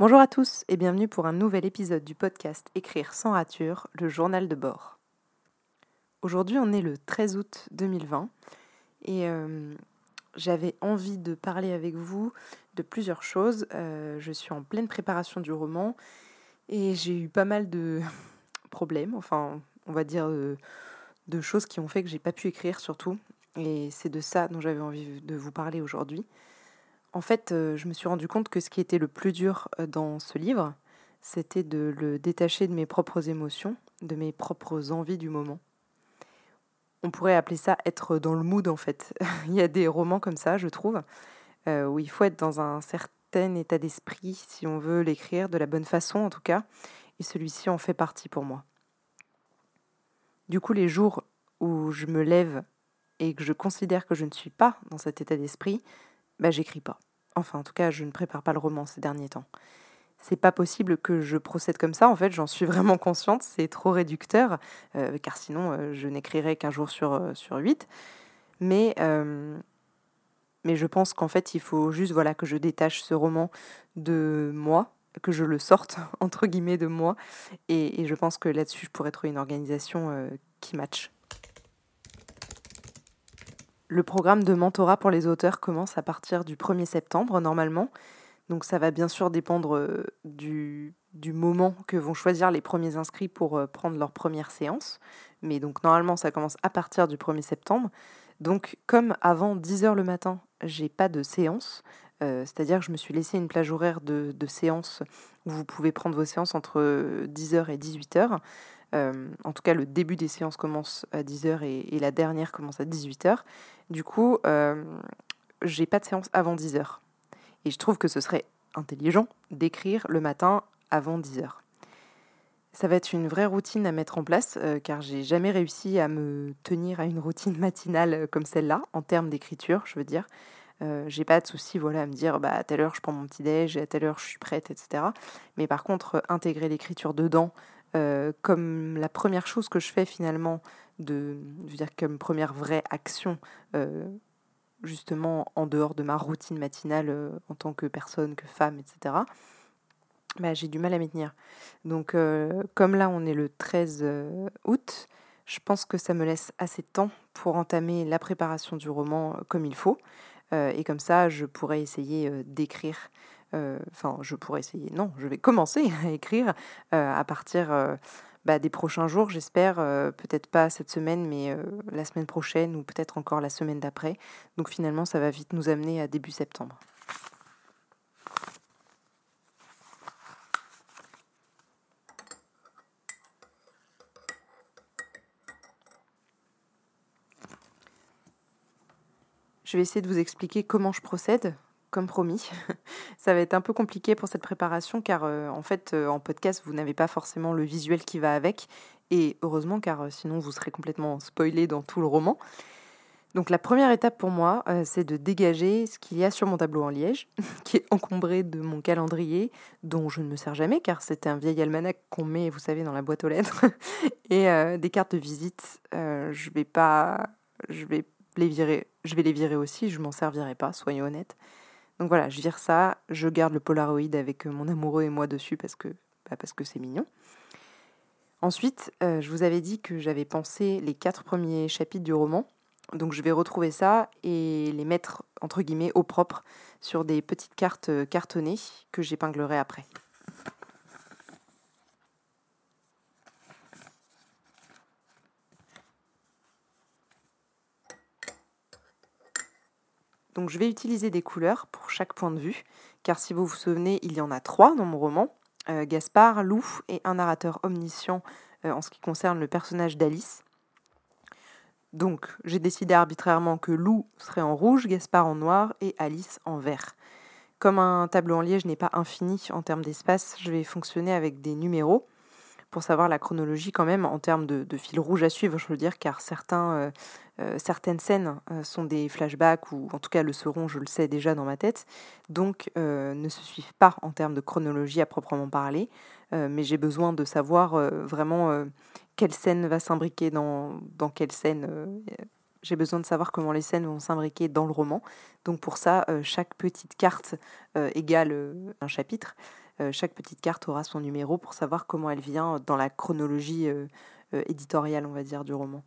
Bonjour à tous et bienvenue pour un nouvel épisode du podcast Écrire sans rature, le journal de bord. Aujourd'hui on est le 13 août 2020 et euh, j'avais envie de parler avec vous de plusieurs choses. Euh, je suis en pleine préparation du roman et j'ai eu pas mal de problèmes, enfin on va dire euh, de choses qui ont fait que j'ai pas pu écrire surtout. Et c'est de ça dont j'avais envie de vous parler aujourd'hui. En fait, euh, je me suis rendu compte que ce qui était le plus dur euh, dans ce livre, c'était de le détacher de mes propres émotions, de mes propres envies du moment. On pourrait appeler ça être dans le mood en fait. il y a des romans comme ça, je trouve, euh, où il faut être dans un certain état d'esprit si on veut l'écrire de la bonne façon en tout cas, et celui-ci en fait partie pour moi. Du coup, les jours où je me lève et que je considère que je ne suis pas dans cet état d'esprit, bah j'écris pas. Enfin, en tout cas, je ne prépare pas le roman ces derniers temps. C'est pas possible que je procède comme ça, en fait, j'en suis vraiment consciente, c'est trop réducteur, euh, car sinon euh, je n'écrirais qu'un jour sur, euh, sur huit. Mais, mais je pense qu'en fait, il faut juste voilà, que je détache ce roman de moi, que je le sorte, entre guillemets, de moi. Et, et je pense que là-dessus, je pourrais trouver une organisation qui match. Le programme de mentorat pour les auteurs commence à partir du 1er septembre normalement. Donc ça va bien sûr dépendre euh, du, moment que vont choisir les premiers inscrits pour euh, prendre leur première séance. Mais donc normalement ça commence à partir du 1er septembre. Donc comme avant 10h le matin, j'ai pas de séance, euh, c'est-à-dire que je me suis laissé une plage horaire de, de séance où vous pouvez prendre vos séances entre 10h et 18h. Euh, en tout cas, le début des séances commence à 10h et, la dernière commence à 18h. Du coup, euh, j'ai pas de séance avant 10h. Et je trouve que ce serait intelligent d'écrire le matin avant 10h. Ça va être une vraie routine à mettre en place euh, car j'ai jamais réussi à me tenir à une routine matinale comme celle-là en termes d'écriture, je veux dire. Euh, j'ai pas de souci voilà, à me dire bah, à telle heure je prends mon petit déj, à telle heure je suis prête, etc. Mais par contre, intégrer l'écriture dedans, euh, comme la première chose que je fais finalement, de, dire comme première vraie action, euh, justement en dehors de ma routine matinale euh, en tant que personne, que femme, etc., bah, j'ai du mal à m'y tenir. Donc comme là on est le 13 août, je pense que ça me laisse assez de temps pour entamer la préparation du roman comme il faut. Et comme ça, je pourrais essayer d'écrire euh, enfin, je pourrais essayer. Non, je vais commencer à écrire euh, à partir euh, bah, des prochains jours, j'espère. peut-être pas cette semaine, mais la semaine prochaine ou peut-être encore la semaine d'après. Donc finalement, ça va vite nous amener à début septembre. Je vais essayer de vous expliquer comment je procède comme promis. ça va être un peu compliqué pour cette préparation car euh, en fait euh, en podcast vous n'avez pas forcément le visuel qui va avec et heureusement car euh, sinon vous serez complètement spoilé dans tout le roman. Donc la première étape pour moi c'est de dégager ce qu'il y a sur mon tableau en liège qui est encombré de mon calendrier dont je ne me sers jamais car c'est un vieil almanach qu'on met vous savez dans la boîte aux lettres et des cartes de visite je vais pas je vais virer je vais les virer aussi je m'en servirai pas soyons honnêtes donc voilà, je vire ça, je garde le Polaroid avec euh, mon amoureux et moi dessus parce que bah, parce que c'est mignon. Ensuite, euh, je vous avais dit que j'avais pensé les quatre premiers chapitres du roman. Donc je vais retrouver ça et les mettre entre guillemets au propre sur des petites cartes euh, cartonnées que j'épinglerai après. Je vais utiliser des couleurs pour chaque point de vue, car si vous vous souvenez, il y en a trois dans mon roman. Euh, Gaspard, Lou et un narrateur omniscient euh, en ce qui concerne le personnage d'Alice. Donc j'ai décidé arbitrairement que Lou serait en rouge, Gaspard en noir et Alice en vert. Comme un tableau en liège n'est pas infini en termes d'espace, je vais fonctionner avec des numéros pour savoir la chronologie quand même en termes de, fil rouge à suivre, je veux dire, car certains, euh, euh, certaines scènes euh, sont des flashbacks, ou en tout cas le seront, je le sais déjà dans ma tête, donc ne se suivent pas en termes de chronologie à proprement parler, mais j'ai besoin de savoir vraiment quelle scène va s'imbriquer dans, dans quelle scène. j'ai besoin de savoir comment les scènes vont s'imbriquer dans le roman. Donc pour ça, chaque petite carte égale un chapitre. Chaque petite carte aura son numéro pour savoir comment elle vient dans la chronologie éditoriale, on va du roman.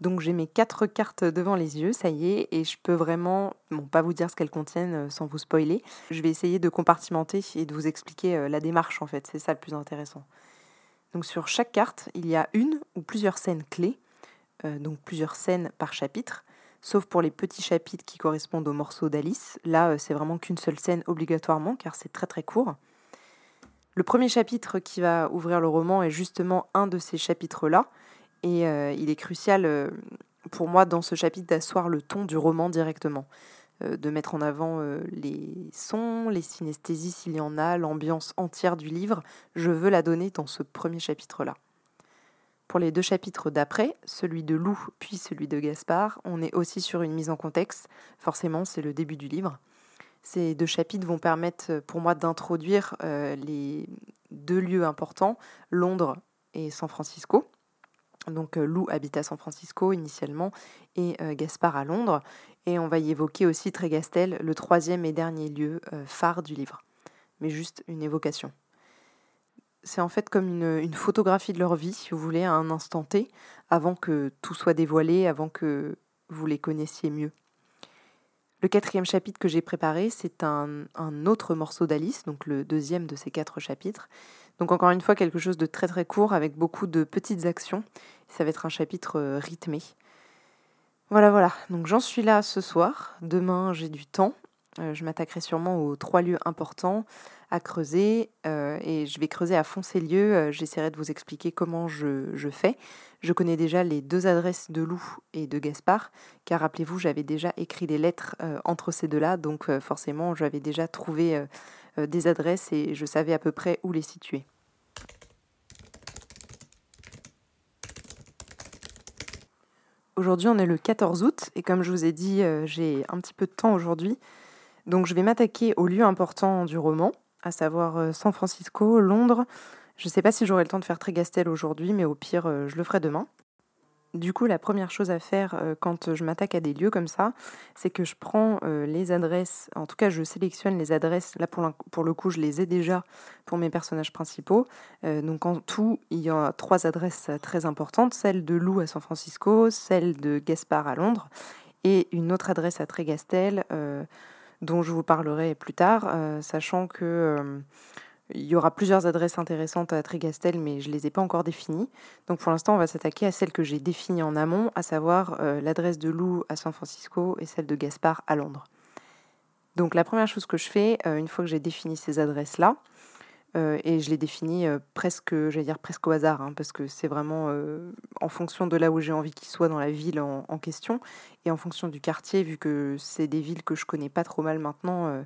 Donc j'ai mes quatre cartes devant les yeux, ça y est, et je peux vraiment, bon, pas vous dire ce qu'elles contiennent euh, sans vous spoiler. Je vais essayer de compartimenter et de vous expliquer euh, la démarche en fait, c'est ça le plus intéressant. Donc sur chaque carte, il y a une ou plusieurs scènes clés, euh, donc plusieurs scènes par chapitre, sauf pour les petits chapitres qui correspondent aux morceaux d'Alice. Là, c'est vraiment qu'une seule scène obligatoirement, car c'est très très court. Le premier chapitre qui va ouvrir le roman est justement un de ces chapitres-là, et euh, il est crucial euh, pour moi dans ce chapitre d'asseoir le ton du roman directement, euh, de mettre en avant les sons, les synesthésies s'il y en a, l'ambiance entière du livre. Je veux la donner dans ce premier chapitre-là. Pour les deux chapitres d'après, celui de Lou puis celui de Gaspard, on est aussi sur une mise en contexte. Forcément, c'est le début du livre. Ces deux chapitres vont permettre pour moi d'introduire les deux lieux importants, Londres et San Francisco. Donc euh, Lou habite à San Francisco initialement et euh, Gaspard à Londres. Et on va y évoquer aussi Trégastel, le troisième et dernier lieu euh, phare du livre. Mais juste une évocation. C'est en fait comme une, photographie de leur vie, si vous voulez, à un instant T, avant que tout soit dévoilé, avant que vous les connaissiez mieux. Le quatrième chapitre que j'ai préparé, c'est un, autre morceau d'Alice, donc le deuxième de ces quatre chapitres. Donc encore une fois, quelque chose de très très court avec beaucoup de petites actions ça va être un chapitre euh, rythmé. Voilà, voilà. Donc j'en suis là ce soir. Demain, j'ai du temps. Euh, je m'attaquerai sûrement aux trois lieux importants à creuser euh, et je vais creuser à fond ces lieux. J'essaierai de vous expliquer comment je, fais. Je connais déjà les deux adresses de Lou et de Gaspard, car rappelez-vous, j'avais déjà écrit des lettres entre ces deux-là, donc forcément, j'avais déjà trouvé des adresses et je savais à peu près où les situer. Aujourd'hui, on est le 14 août et comme je vous ai dit, euh, j'ai un petit peu de temps aujourd'hui. Donc je vais m'attaquer aux lieux importants du roman, à savoir euh, San Francisco, Londres. Je ne sais pas si j'aurai le temps de faire Trégastel aujourd'hui, mais au pire, euh, je le ferai demain. Du coup, la première chose à faire euh, quand je m'attaque à des lieux comme ça, c'est que je prends les adresses, en tout cas je sélectionne les adresses, là pour, le coup je les ai déjà pour mes personnages principaux. Donc en tout, il y a trois adresses très importantes, celle de Lou à San Francisco, celle de Gaspard à Londres et une autre adresse à Trégastel dont je vous parlerai plus tard, sachant que il y aura plusieurs adresses intéressantes à Trégastel, mais je ne les ai pas encore définies. Donc pour l'instant, on va s'attaquer à celle que j'ai définie en amont, à savoir euh, l'adresse de Lou à San Francisco et celle de Gaspard à Londres. Donc la première chose que je fais, euh, une fois que j'ai défini ces adresses-là, euh, et je les définis presque, j'allais dire presque au hasard, hein, parce que c'est vraiment en fonction de là où j'ai envie qu'ils soient dans la ville en, en, question, et en fonction du quartier, vu que c'est des villes que je connais pas trop mal maintenant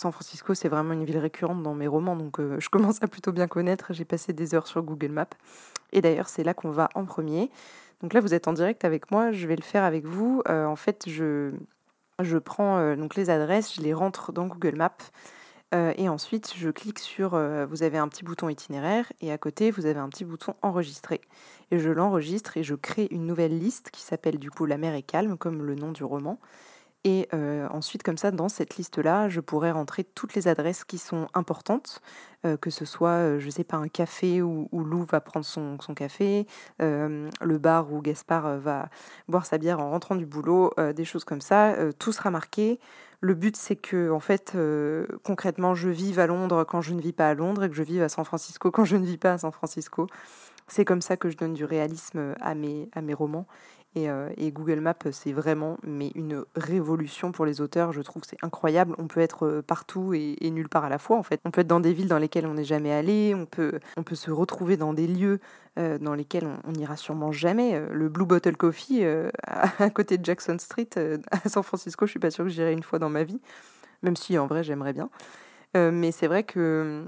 San Francisco, c'est vraiment une ville récurrente dans mes romans, donc euh, je commence à plutôt bien connaître. J'ai passé des heures sur Google Maps. Et d'ailleurs, c'est là qu'on va en premier. Donc là, vous êtes en direct avec moi, je vais le faire avec vous. Euh, en fait, je, je prends euh, donc les adresses, je les rentre dans Google Maps. Et ensuite, je clique sur, vous avez un petit bouton itinéraire et à côté, vous avez un petit bouton enregistrer. Et je l'enregistre et je crée une nouvelle liste qui s'appelle du coup La mer est calme, comme le nom du roman. Et euh, ensuite, comme ça, dans cette liste-là, je pourrais rentrer toutes les adresses qui sont importantes, euh, que ce soit, euh, je ne sais pas, un café où, Lou va prendre son, café, le bar où Gaspard va boire sa bière en rentrant du boulot, des choses comme ça. tout sera marqué. Le but, c'est que, en fait, concrètement, je vive à Londres quand je ne vis pas à Londres et que je vive à San Francisco quand je ne vis pas à San Francisco. C'est comme ça que je donne du réalisme à mes, à mes romans. Euh, et, Google Maps, c'est vraiment mais une révolution pour les auteurs. Je trouve c'est incroyable. On peut être euh, partout et, nulle part à la fois. En fait, on peut être dans des villes dans lesquelles on n'est jamais allé. On peut, on peut se retrouver dans des lieux euh, dans lesquels on n'ira sûrement jamais. Le Blue Bottle Coffee à, côté de Jackson Street à San Francisco, je suis pas sûre que j'irai une fois dans ma vie, même si en vrai j'aimerais bien. mais c'est vrai que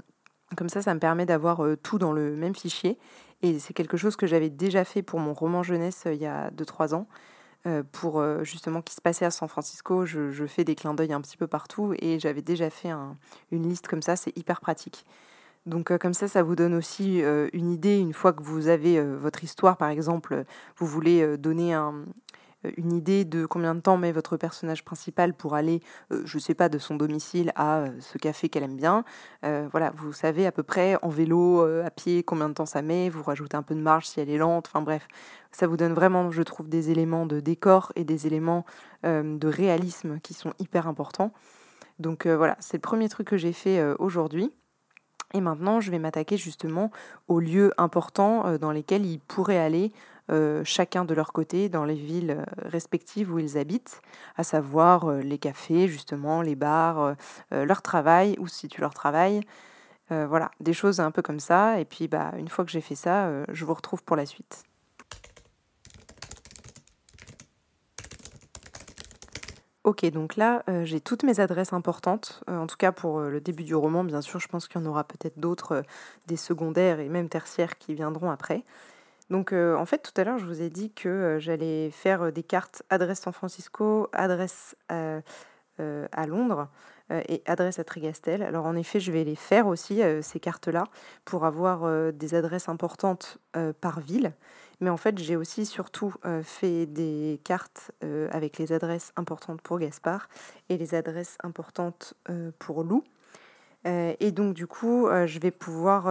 comme ça, ça me permet d'avoir tout dans le même fichier et c'est quelque chose que j'avais déjà fait pour mon roman jeunesse euh, il y a 2-3 ans. Euh, pour euh, justement qui se passait à San Francisco, je, fais des clins d'œil un petit peu partout et j'avais déjà fait une liste comme ça, c'est hyper pratique. Donc comme ça, ça vous donne aussi une idée, une fois que vous avez votre histoire, par exemple, vous voulez donner un, une idée de combien de temps met votre personnage principal pour aller, je sais pas, de son domicile à ce café qu'elle aime bien. voilà, vous savez à peu près en vélo, à pied, combien de temps ça met. Vous rajoutez un peu de marge si elle est lente. Enfin bref, ça vous donne vraiment, je trouve, des éléments de décor et des éléments de réalisme qui sont hyper importants. Donc voilà, c'est le premier truc que j'ai fait aujourd'hui. Et maintenant, je vais m'attaquer justement aux lieux importants euh, dans lesquels ils pourraient aller euh, chacun de leur côté dans les villes euh, respectives où ils habitent, à savoir les cafés, justement, les bars, leur travail, où se situe leur travail. voilà, des choses un peu comme ça. Et puis, bah, une fois que j'ai fait ça, je vous retrouve pour la suite. Ok, donc là, euh, j'ai toutes mes adresses importantes, euh, en tout cas pour euh, le début du roman, bien sûr, je pense qu'il y en aura peut-être d'autres, des secondaires et même tertiaires qui viendront après. Donc en fait, tout à l'heure, je vous ai dit que j'allais faire des cartes adresse San Francisco, adresse à Londres et adresse à Trigastel. Alors en effet, je vais les faire aussi, ces cartes-là, pour avoir des adresses importantes par ville. Mais en fait, j'ai aussi surtout euh, fait des cartes euh, avec les adresses importantes pour Gaspard et les adresses importantes euh, pour Lou. et donc, du coup, je vais pouvoir.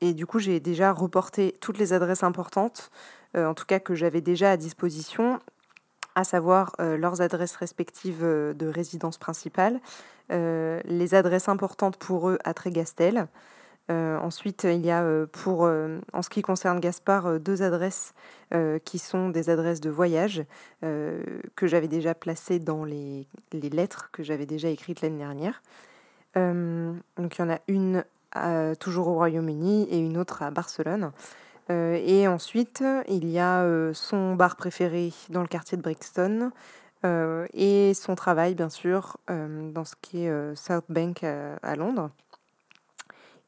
et du coup, j'ai déjà reporté toutes les adresses importantes, en tout cas que j'avais déjà à disposition, à savoir leurs adresses respectives de résidence principale, les adresses importantes pour eux à Trégastel. Euh, ensuite, il y a euh, pour, euh, en ce qui concerne Gaspard, deux adresses qui sont des adresses de voyage que j'avais déjà placées dans les, lettres que j'avais déjà écrites l'année dernière. donc il y en a une toujours au Royaume-Uni et une autre à Barcelone. et ensuite, il y a son bar préféré dans le quartier de Brixton et son travail, bien sûr, dans ce qui est South Bank à Londres.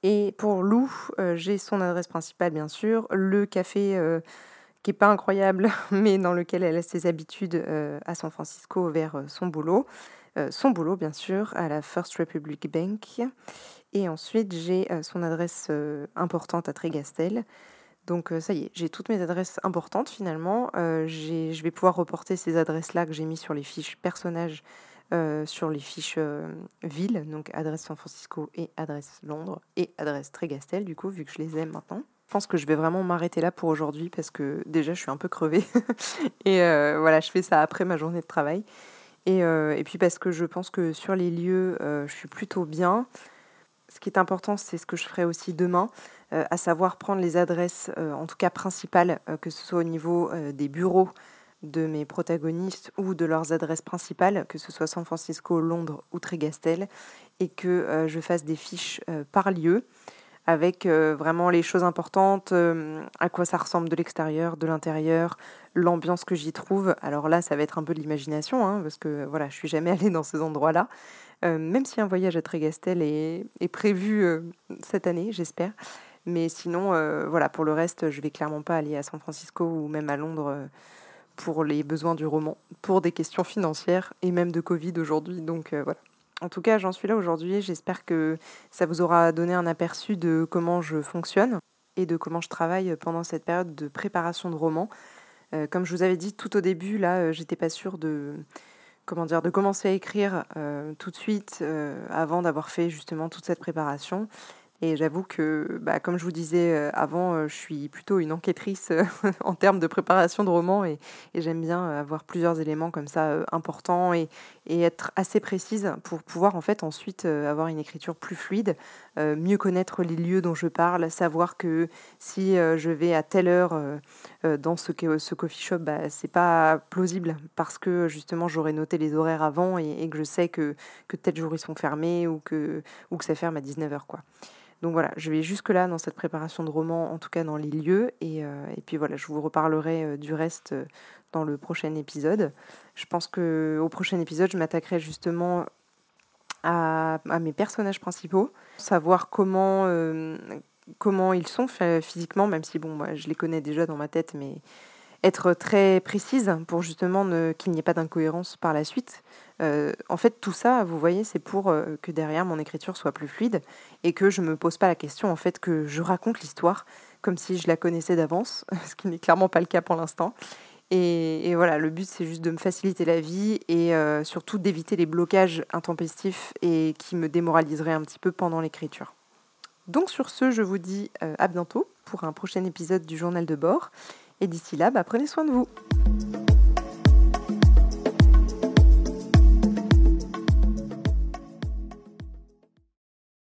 Et pour Lou, euh, j'ai son adresse principale, bien sûr, le café euh, qui n'est pas incroyable, mais dans lequel elle a ses habitudes euh, à San Francisco vers son boulot. son boulot, bien sûr, à la First Republic Bank. Et ensuite, j'ai son adresse importante à Trégastel. Donc ça y est, j'ai toutes mes adresses importantes finalement. je vais pouvoir reporter ces adresses-là que j'ai mis sur les fiches personnages euh, sur les fiches euh, villes, donc adresse San Francisco et adresse Londres et adresse Trégastel, du coup, vu que je les aime maintenant. Je pense que je vais vraiment m'arrêter là pour aujourd'hui parce que déjà je suis un peu crevée et euh, voilà, je fais ça après ma journée de travail. Et, et, puis parce que je pense que sur les lieux, je suis plutôt bien. Ce qui est important, c'est ce que je ferai aussi demain, à savoir prendre les adresses, en tout cas principales, que ce soit au niveau des bureaux, de mes protagonistes ou de leurs adresses principales, que ce soit San Francisco, Londres ou Trégastel, et que euh, je fasse des fiches euh, par lieu avec euh, vraiment les choses importantes, à quoi ça ressemble de l'extérieur, de l'intérieur, l'ambiance que j'y trouve. Alors là, ça va être un peu de l'imagination, hein, parce que voilà, je suis jamais allée dans ces endroits-là. même si un voyage à Trégastel est, est prévu cette année, j'espère. Mais sinon, voilà, pour le reste, je vais clairement pas aller à San Francisco ou même à Londres pour les besoins du roman, pour des questions financières et même de Covid aujourd'hui. Donc euh, voilà. En tout cas, j'en suis là aujourd'hui. J'espère que ça vous aura donné un aperçu de comment je fonctionne et de comment je travaille pendant cette période de préparation de roman. Euh, comme je vous avais dit tout au début, là, euh, j'étais pas sûre de comment dire de commencer à écrire tout de suite avant d'avoir fait justement toute cette préparation. Et j'avoue que, bah, comme je vous disais euh, avant, euh, je suis plutôt une enquêtrice euh, en termes de préparation de romans et, j'aime bien avoir plusieurs éléments comme ça importants et, et, être assez précise pour pouvoir en fait ensuite avoir une écriture plus fluide, mieux connaître les lieux dont je parle, savoir que si je vais à telle heure dans ce, ce coffee shop, bah, c'est pas plausible parce que justement j'aurais noté les horaires avant et, que je sais que, que tel jour ils sont fermés ou que, ou que ça ferme à 19h quoi. Donc voilà, je vais jusque-là dans cette préparation de roman, en tout cas dans les lieux. Et, euh, puis voilà, je vous reparlerai euh, du reste euh, dans le prochain épisode. Je pense qu'au prochain épisode, je m'attaquerai justement à, mes personnages principaux, savoir comment, comment ils sont physiquement, même si bon, moi, je les connais déjà dans ma tête, mais être très précise pour justement qu'il n'y ait pas d'incohérence par la suite. Euh, en fait, tout ça, vous voyez, c'est pour euh, que derrière mon écriture soit plus fluide et que je me pose pas la question, en fait, que je raconte l'histoire, comme si je la connaissais d'avance, ce qui n'est clairement pas le cas pour l'instant. Et, voilà, le but c'est juste de me faciliter la vie et euh, surtout d'éviter les blocages intempestifs et qui me démoraliseraient un petit peu pendant l'écriture. Donc sur ce, je vous dis euh, à bientôt pour un prochain épisode du journal de bord. Et d'ici là, bah, prenez soin de vous.